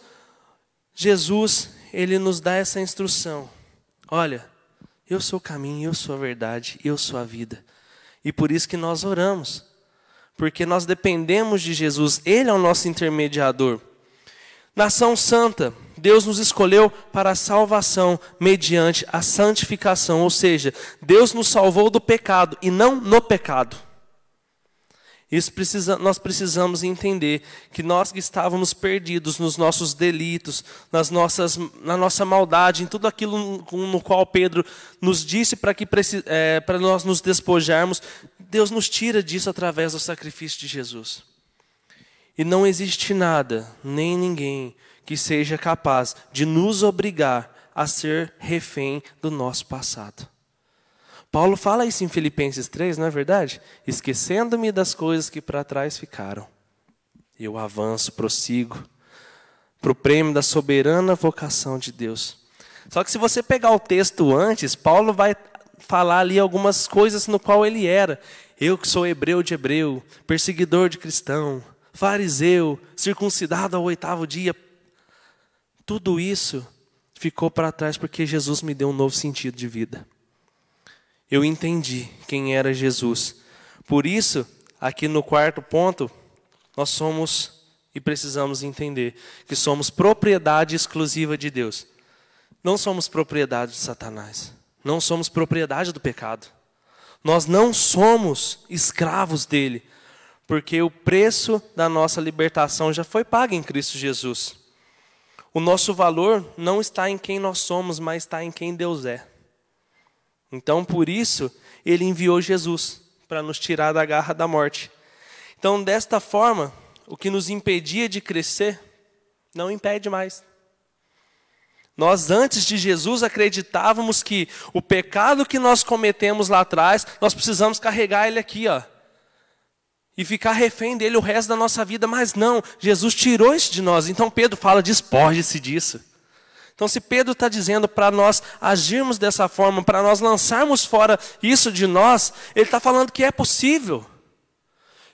Jesus, Ele nos dá essa instrução. Olha, eu sou o caminho, eu sou a verdade, eu sou a vida. E por isso que nós oramos. Porque nós dependemos de Jesus, Ele é o nosso intermediador. Nação santa, Deus nos escolheu para a salvação mediante a santificação, ou seja, Deus nos salvou do pecado e não no pecado. Isso precisa, nós precisamos entender que nós que estávamos perdidos nos nossos delitos, nas nossas, na nossa maldade, em tudo aquilo no, qual Pedro nos disse para que é, para nós nos despojarmos, Deus nos tira disso através do sacrifício de Jesus. E não existe nada, nem ninguém, que seja capaz de nos obrigar a ser refém do nosso passado. Paulo fala isso em Filipenses 3, não é verdade? Esquecendo-me das coisas que para trás ficaram. Eu avanço, prossigo para o prêmio da soberana vocação de Deus. Só que se você pegar o texto antes, Paulo vai falar ali algumas coisas no qual ele era. Eu que sou hebreu de hebreu, perseguidor de cristão, fariseu, circuncidado ao oitavo dia. Tudo isso ficou para trás porque Jesus me deu um novo sentido de vida eu entendi quem era Jesus. Por isso, aqui no quarto ponto, nós somos e precisamos entender que somos propriedade exclusiva de Deus. Não somos propriedade de Satanás. Não somos propriedade do pecado. Nós não somos escravos dele, porque o preço da nossa libertação já foi pago em Cristo Jesus. O nosso valor não está em quem nós somos, mas está em quem Deus é. Então, por isso, ele enviou Jesus para nos tirar da garra da morte. Então, desta forma, o que nos impedia de crescer, não impede mais. Nós, antes de Jesus, acreditávamos que o pecado que nós cometemos lá atrás, nós precisamos carregar ele aqui, ó. E ficar refém dele o resto da nossa vida. Mas não, Jesus tirou isso de nós. Então Pedro fala: despoje-se disso. Então, se Pedro está dizendo para nós agirmos dessa forma, para nós lançarmos fora isso de nós, ele está falando que é possível.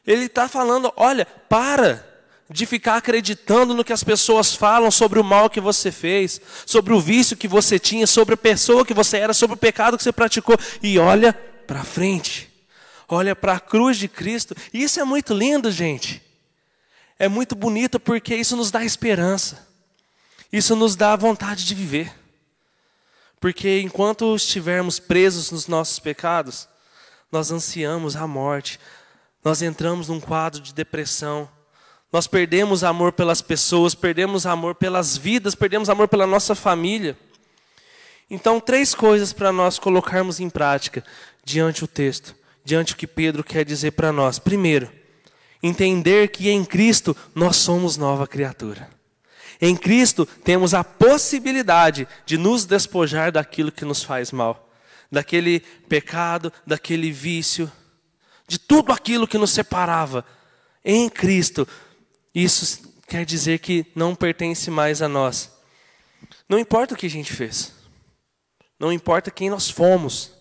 Ele está falando: olha, para de ficar acreditando no que as pessoas falam sobre o mal que você fez, sobre o vício que você tinha, sobre a pessoa que você era, sobre o pecado que você praticou, e olha para frente, olha para a cruz de Cristo. E isso é muito lindo, gente. É muito bonito porque isso nos dá esperança. Isso nos dá vontade de viver. Porque enquanto estivermos presos nos nossos pecados, nós ansiamos a morte, nós entramos num quadro de depressão, nós perdemos amor pelas pessoas, perdemos amor pelas vidas, perdemos amor pela nossa família. Então, três coisas para nós colocarmos em prática diante o texto, diante o que Pedro quer dizer para nós. Primeiro, entender que em Cristo nós somos nova criatura. Em Cristo temos a possibilidade de nos despojar daquilo que nos faz mal, daquele pecado, daquele vício, de tudo aquilo que nos separava. Em Cristo, isso quer dizer que não pertence mais a nós. Não importa o que a gente fez, não importa quem nós fomos,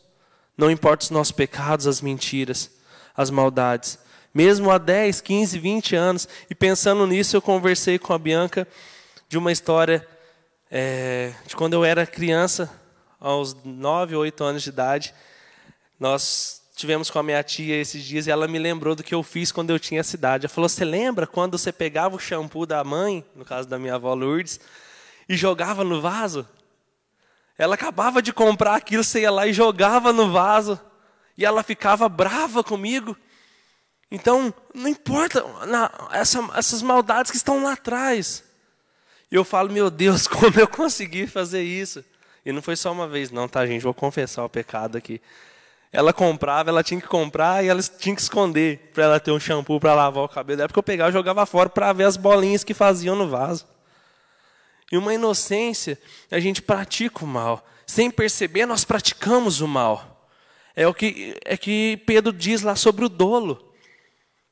não importa os nossos pecados, as mentiras, as maldades. Mesmo há 10, 15, 20 anos, e pensando nisso, eu conversei com a Bianca de uma história é, de quando eu era criança, aos 9, 8 anos de idade. Nós tivemos com a minha tia esses dias e ela me lembrou do que eu fiz quando eu tinha essa idade. Ela falou: Você lembra quando você pegava o shampoo da mãe, no caso da minha avó Lourdes, e jogava no vaso? Ela acabava de comprar aquilo, você ia lá e jogava no vaso, e ela ficava brava comigo. Então, não importa na, essa, essas maldades que estão lá atrás. E eu falo, meu Deus, como eu consegui fazer isso? E não foi só uma vez, não, tá, gente? Vou confessar o pecado aqui. Ela comprava, ela tinha que comprar e ela tinha que esconder para ela ter um shampoo para lavar o cabelo. É porque eu pegava e jogava fora para ver as bolinhas que faziam no vaso. E uma inocência, a gente pratica o mal. Sem perceber, nós praticamos o mal. É o que, é que Pedro diz lá sobre o dolo.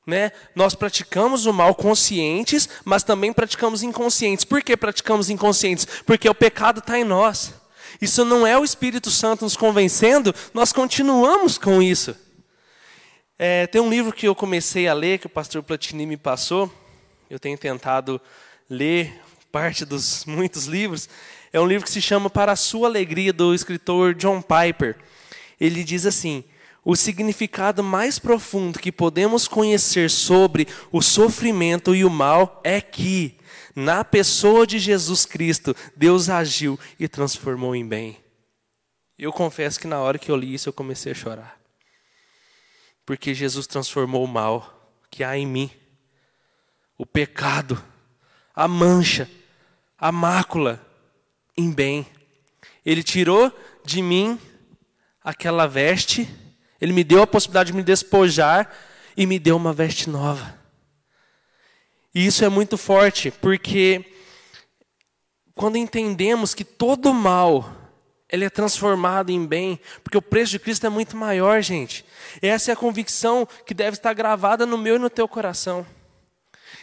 Né? Nós praticamos o mal conscientes, mas também praticamos inconscientes. Por que praticamos inconscientes? Porque o pecado está em nós. Isso não é o Espírito Santo nos convencendo, nós continuamos com isso. É, tem um livro que eu comecei a ler, que o pastor Platini me passou. Eu tenho tentado ler parte dos muitos livros. É um livro que se chama Para a Sua Alegria, do escritor John Piper. Ele diz assim: o significado mais profundo que podemos conhecer sobre o sofrimento e o mal é que, na pessoa de Jesus Cristo, Deus agiu e transformou em bem. Eu confesso que na hora que eu li isso, eu comecei a chorar. Porque Jesus transformou o mal que há em mim, o pecado, a mancha, a mácula, em bem. Ele tirou de mim aquela veste ele me deu a possibilidade de me despojar e me deu uma veste nova. E isso é muito forte, porque quando entendemos que todo mal ele é transformado em bem, porque o preço de Cristo é muito maior, gente. Essa é a convicção que deve estar gravada no meu e no teu coração,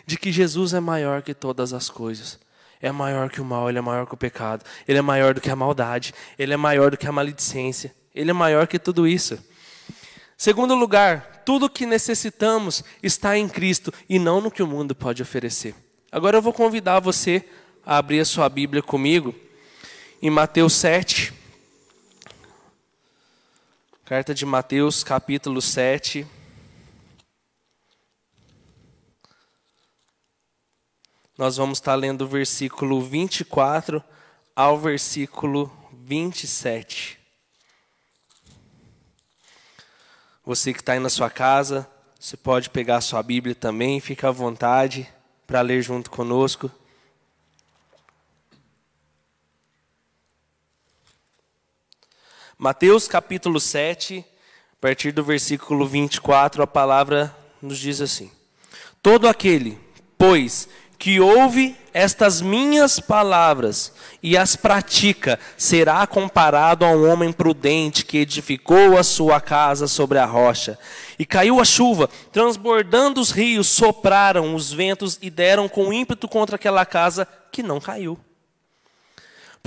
de que Jesus é maior que todas as coisas. É maior que o mal, ele é maior que o pecado, ele é maior do que a maldade, ele é maior do que a maledicência, ele é maior que tudo isso. Segundo lugar, tudo o que necessitamos está em Cristo e não no que o mundo pode oferecer. Agora eu vou convidar você a abrir a sua Bíblia comigo em Mateus 7. Carta de Mateus, capítulo 7. Nós vamos estar lendo o versículo 24 ao versículo 27. Você que está aí na sua casa, você pode pegar a sua Bíblia também, fica à vontade para ler junto conosco. Mateus capítulo 7, a partir do versículo 24, a palavra nos diz assim: Todo aquele, pois, que ouve estas minhas palavras e as pratica, será comparado a um homem prudente que edificou a sua casa sobre a rocha. E caiu a chuva, transbordando os rios, sopraram os ventos e deram com ímpeto contra aquela casa que não caiu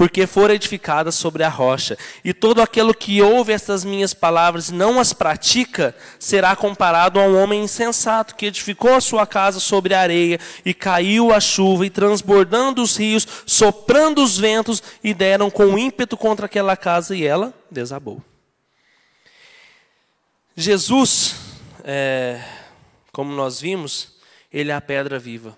porque for edificada sobre a rocha. E todo aquele que ouve estas minhas palavras e não as pratica, será comparado a um homem insensato que edificou a sua casa sobre a areia, e caiu a chuva, e transbordando os rios, soprando os ventos, e deram com ímpeto contra aquela casa, e ela desabou. Jesus, é, como nós vimos, ele é a pedra viva.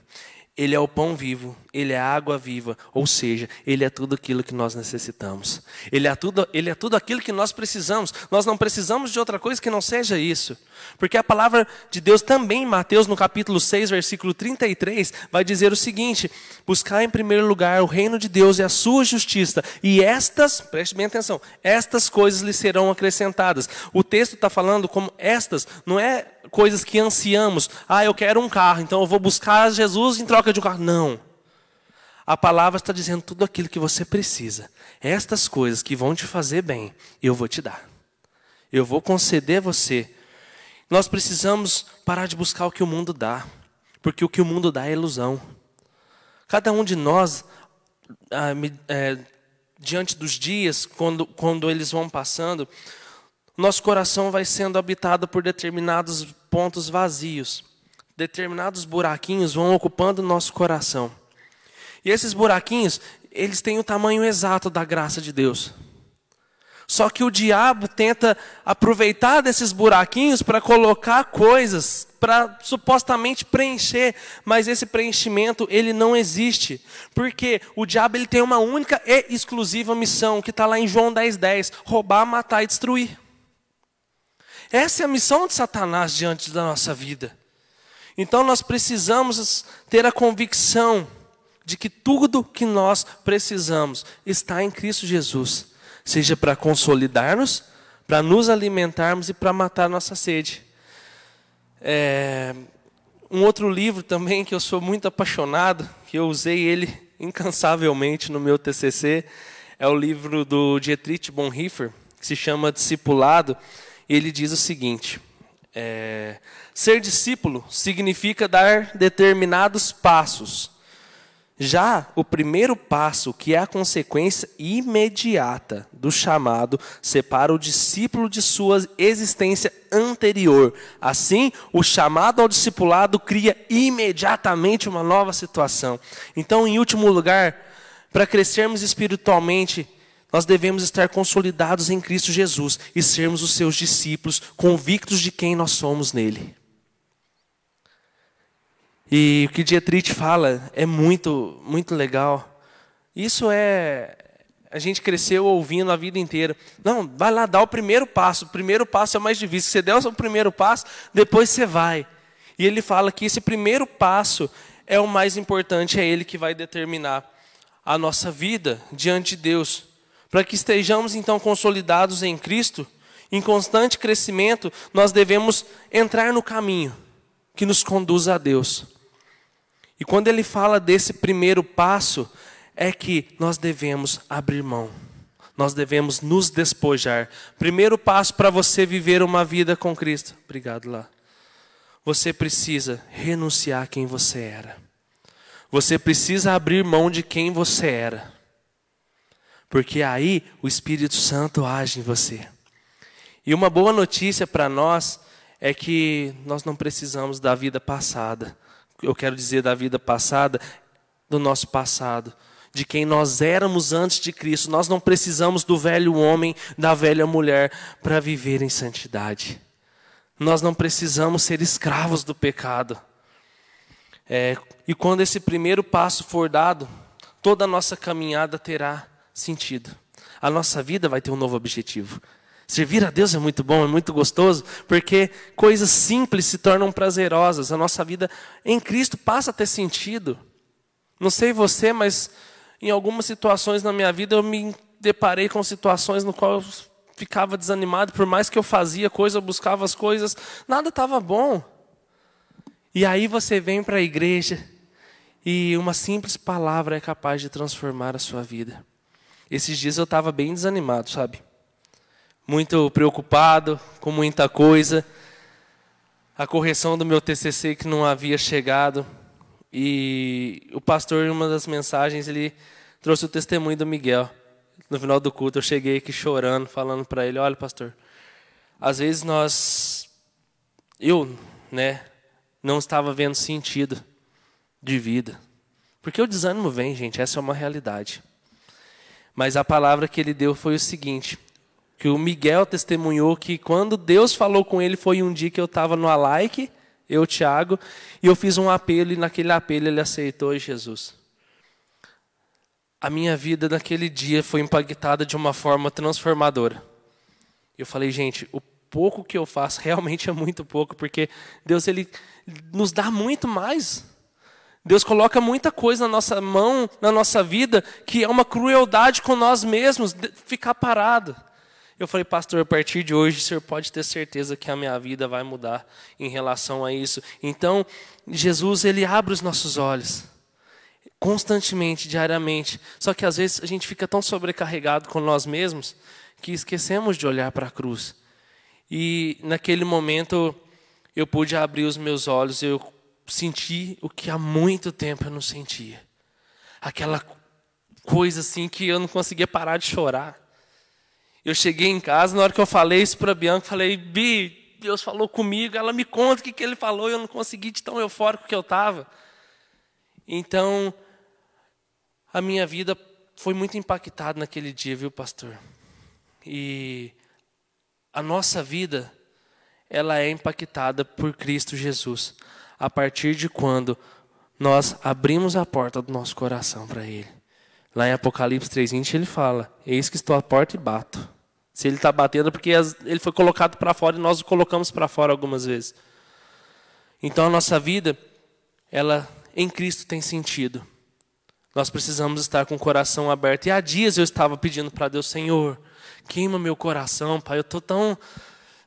Ele é o pão vivo, ele é a água viva, ou seja, ele é tudo aquilo que nós necessitamos. Ele é tudo, ele é tudo aquilo que nós precisamos. Nós não precisamos de outra coisa que não seja isso. Porque a palavra de Deus também em Mateus no capítulo 6, versículo 33, vai dizer o seguinte: Buscar em primeiro lugar o reino de Deus e a sua justiça, e estas, preste bem atenção, estas coisas lhe serão acrescentadas. O texto está falando como estas, não é coisas que ansiamos. Ah, eu quero um carro, então eu vou buscar Jesus em troca de um carro. Não. A palavra está dizendo tudo aquilo que você precisa. Estas coisas que vão te fazer bem, eu vou te dar. Eu vou conceder você. Nós precisamos parar de buscar o que o mundo dá, porque o que o mundo dá é ilusão. Cada um de nós, ah, é, diante dos dias, quando, quando eles vão passando, nosso coração vai sendo habitado por determinados pontos vazios. Determinados buraquinhos vão ocupando nosso coração. E esses buraquinhos, eles têm o tamanho exato da graça de Deus. Só que o diabo tenta aproveitar desses buraquinhos para colocar coisas para supostamente preencher, mas esse preenchimento ele não existe, porque o diabo ele tem uma única e exclusiva missão que está lá em João 10:10, 10, roubar, matar e destruir. Essa é a missão de Satanás diante da nossa vida. Então nós precisamos ter a convicção de que tudo que nós precisamos está em Cristo Jesus, seja para consolidar-nos, para nos alimentarmos e para matar nossa sede. É, um outro livro também que eu sou muito apaixonado, que eu usei ele incansavelmente no meu TCC, é o livro do Dietrich Bonhoeffer, que se chama Discipulado ele diz o seguinte: é, ser discípulo significa dar determinados passos. Já o primeiro passo, que é a consequência imediata do chamado, separa o discípulo de sua existência anterior. Assim, o chamado ao discipulado cria imediatamente uma nova situação. Então, em último lugar, para crescermos espiritualmente, nós devemos estar consolidados em Cristo Jesus e sermos os seus discípulos, convictos de quem nós somos nele. E o que Dietrich fala é muito, muito legal. Isso é. A gente cresceu ouvindo a vida inteira. Não, vai lá, dá o primeiro passo. O primeiro passo é o mais difícil. Você der o primeiro passo, depois você vai. E ele fala que esse primeiro passo é o mais importante, é ele que vai determinar a nossa vida diante de Deus. Para que estejamos então consolidados em Cristo, em constante crescimento, nós devemos entrar no caminho que nos conduz a Deus. E quando ele fala desse primeiro passo, é que nós devemos abrir mão. Nós devemos nos despojar. Primeiro passo para você viver uma vida com Cristo. Obrigado lá. Você precisa renunciar a quem você era. Você precisa abrir mão de quem você era porque aí o Espírito Santo age em você. E uma boa notícia para nós é que nós não precisamos da vida passada. Eu quero dizer da vida passada, do nosso passado, de quem nós éramos antes de Cristo. Nós não precisamos do velho homem, da velha mulher para viver em santidade. Nós não precisamos ser escravos do pecado. É, e quando esse primeiro passo for dado, toda a nossa caminhada terá sentido. A nossa vida vai ter um novo objetivo. Servir a Deus é muito bom, é muito gostoso, porque coisas simples se tornam prazerosas. A nossa vida em Cristo passa a ter sentido. Não sei você, mas em algumas situações na minha vida eu me deparei com situações no qual eu ficava desanimado, por mais que eu fazia coisa, eu buscava as coisas, nada estava bom. E aí você vem para a igreja e uma simples palavra é capaz de transformar a sua vida. Esses dias eu estava bem desanimado, sabe? Muito preocupado com muita coisa. A correção do meu TCC que não havia chegado. E o pastor, em uma das mensagens, ele trouxe o testemunho do Miguel. No final do culto, eu cheguei aqui chorando, falando para ele: Olha, pastor, às vezes nós. Eu, né, não estava vendo sentido de vida. Porque o desânimo vem, gente, essa é uma realidade. Mas a palavra que ele deu foi o seguinte: que o Miguel testemunhou que quando Deus falou com ele foi um dia que eu estava no Alaic, eu, Tiago, e eu fiz um apelo, e naquele apelo ele aceitou Jesus. A minha vida naquele dia foi impactada de uma forma transformadora. Eu falei, gente, o pouco que eu faço realmente é muito pouco, porque Deus ele nos dá muito mais. Deus coloca muita coisa na nossa mão, na nossa vida, que é uma crueldade com nós mesmos, ficar parado. Eu falei, pastor, a partir de hoje o senhor pode ter certeza que a minha vida vai mudar em relação a isso. Então, Jesus, ele abre os nossos olhos constantemente, diariamente. Só que às vezes a gente fica tão sobrecarregado com nós mesmos que esquecemos de olhar para a cruz. E naquele momento eu pude abrir os meus olhos, eu senti o que há muito tempo eu não sentia. Aquela coisa assim que eu não conseguia parar de chorar. Eu cheguei em casa, na hora que eu falei isso para a Bianca, falei, Bi, Deus falou comigo, ela me conta o que, que ele falou, eu não consegui de tão eufórico que eu estava. Então, a minha vida foi muito impactada naquele dia, viu, pastor? E a nossa vida, ela é impactada por Cristo Jesus, a partir de quando nós abrimos a porta do nosso coração para Ele. Lá em Apocalipse 3,20 ele fala: Eis que estou à porta e bato. Se ele está batendo, é porque ele foi colocado para fora e nós o colocamos para fora algumas vezes. Então a nossa vida, ela em Cristo tem sentido. Nós precisamos estar com o coração aberto. E há dias eu estava pedindo para Deus, Senhor, queima meu coração, Pai. Eu estou tão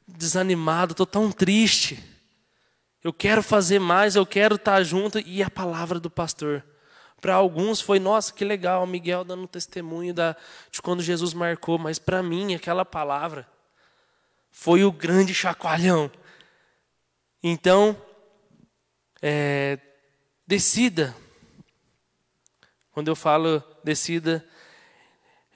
desanimado, estou tão triste. Eu quero fazer mais, eu quero estar junto. E a palavra do pastor. Para alguns foi, nossa, que legal, Miguel dando testemunho da, de quando Jesus marcou. Mas para mim, aquela palavra foi o grande chacoalhão. Então, é, decida quando eu falo decida,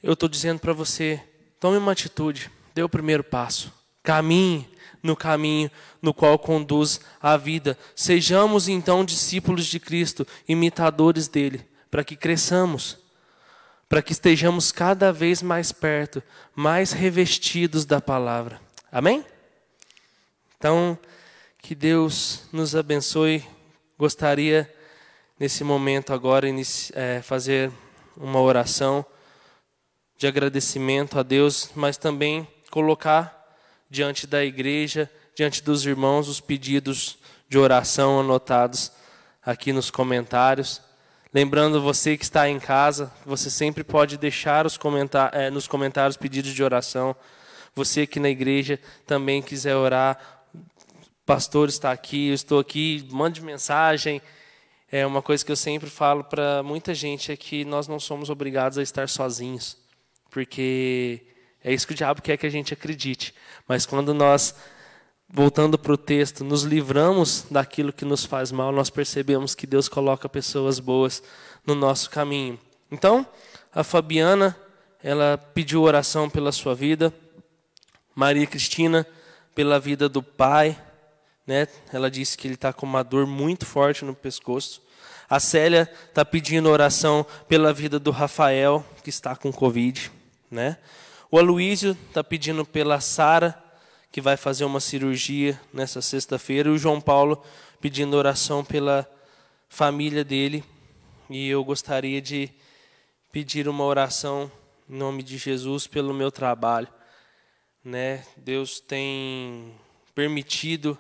eu estou dizendo para você: tome uma atitude, dê o primeiro passo, caminhe no caminho no qual conduz a vida. Sejamos então discípulos de Cristo, imitadores dele, para que cresçamos, para que estejamos cada vez mais perto, mais revestidos da palavra. Amém? Então, que Deus nos abençoe. Gostaria nesse momento agora é, fazer uma oração de agradecimento a Deus, mas também colocar diante da igreja, diante dos irmãos, os pedidos de oração anotados aqui nos comentários. Lembrando você que está em casa, você sempre pode deixar os comentar, é, nos comentários pedidos de oração. Você que na igreja também quiser orar, pastor está aqui, eu estou aqui, mande mensagem. É uma coisa que eu sempre falo para muita gente é que nós não somos obrigados a estar sozinhos, porque é isso que o diabo quer que a gente acredite. Mas quando nós, voltando para o texto, nos livramos daquilo que nos faz mal, nós percebemos que Deus coloca pessoas boas no nosso caminho. Então, a Fabiana, ela pediu oração pela sua vida. Maria Cristina, pela vida do pai né? Ela disse que ele está com uma dor muito forte no pescoço. A Célia está pedindo oração pela vida do Rafael, que está com Covid. Né? O Aloísio está pedindo pela Sara, que vai fazer uma cirurgia nessa sexta-feira. E o João Paulo pedindo oração pela família dele. E eu gostaria de pedir uma oração em nome de Jesus pelo meu trabalho. Né? Deus tem permitido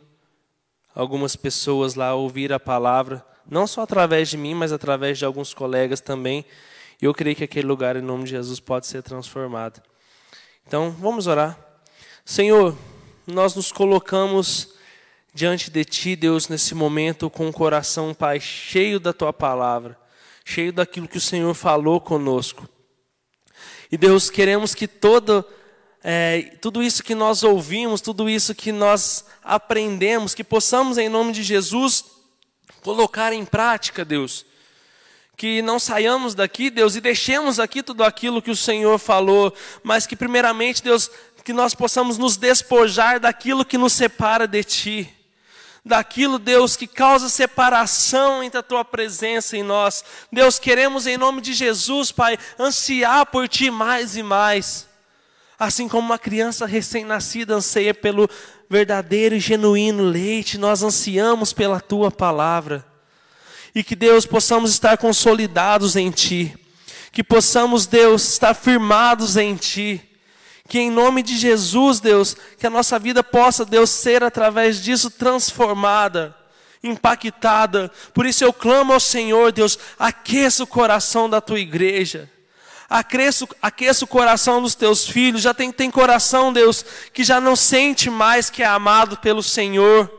algumas pessoas lá ouvir a palavra, não só através de mim, mas através de alguns colegas também. E eu creio que aquele lugar, em nome de Jesus, pode ser transformado. Então, vamos orar. Senhor, nós nos colocamos diante de Ti, Deus, nesse momento, com o coração, Pai, cheio da Tua palavra, cheio daquilo que o Senhor falou conosco. E Deus, queremos que toda é, tudo isso que nós ouvimos, tudo isso que nós aprendemos, que possamos, em nome de Jesus, colocar em prática, Deus. Que não saiamos daqui, Deus, e deixemos aqui tudo aquilo que o Senhor falou, mas que, primeiramente, Deus, que nós possamos nos despojar daquilo que nos separa de Ti daquilo, Deus, que causa separação entre a tua presença em nós. Deus, queremos em nome de Jesus, Pai, ansiar por ti mais e mais. Assim como uma criança recém-nascida anseia pelo, verdadeiro e genuíno leite, nós ansiamos pela tua palavra. E que Deus possamos estar consolidados em ti, que possamos, Deus, estar firmados em ti. Que em nome de Jesus, Deus, que a nossa vida possa, Deus, ser através disso transformada, impactada. Por isso eu clamo ao Senhor, Deus, aqueça o coração da tua igreja. Aqueça, aqueça o coração dos teus filhos. Já tem, tem coração, Deus, que já não sente mais que é amado pelo Senhor.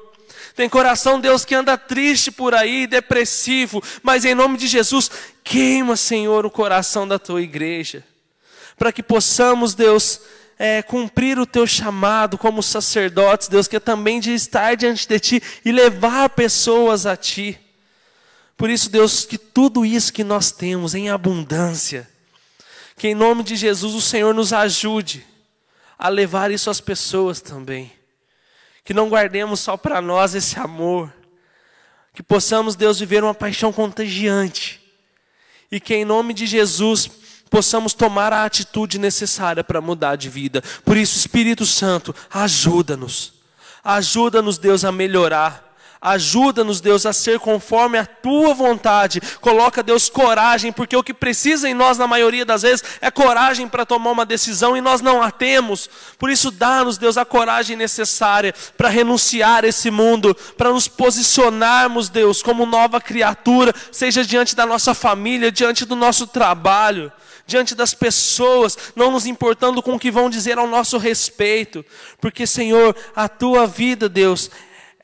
Tem coração, Deus, que anda triste por aí, depressivo. Mas em nome de Jesus, queima, Senhor, o coração da tua igreja. Para que possamos, Deus, é, cumprir o teu chamado como sacerdotes, Deus, que é também de estar diante de ti e levar pessoas a ti. Por isso, Deus, que tudo isso que nós temos em abundância, que em nome de Jesus o Senhor nos ajude a levar isso às pessoas também. Que não guardemos só para nós esse amor, que possamos, Deus, viver uma paixão contagiante, e que em nome de Jesus possamos tomar a atitude necessária para mudar de vida. Por isso, Espírito Santo, ajuda-nos. Ajuda-nos, Deus, a melhorar. Ajuda-nos, Deus, a ser conforme a tua vontade. Coloca, Deus, coragem, porque o que precisa em nós, na maioria das vezes, é coragem para tomar uma decisão e nós não a temos. Por isso, dá-nos, Deus, a coragem necessária para renunciar a esse mundo, para nos posicionarmos, Deus, como nova criatura, seja diante da nossa família, diante do nosso trabalho diante das pessoas, não nos importando com o que vão dizer ao nosso respeito, porque, Senhor, a tua vida, Deus,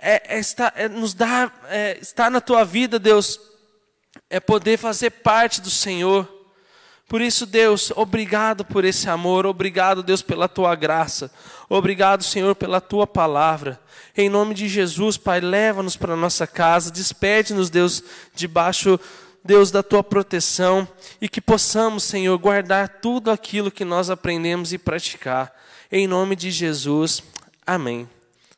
é, é, é, nos dá, é, na tua vida, Deus, é poder fazer parte do Senhor. Por isso, Deus, obrigado por esse amor, obrigado, Deus, pela tua graça, obrigado, Senhor, pela tua palavra. Em nome de Jesus, Pai, leva-nos para nossa casa, despede-nos, Deus, debaixo, Deus, da tua proteção e que possamos, Senhor, guardar tudo aquilo que nós aprendemos e praticar. Em nome de Jesus, amém.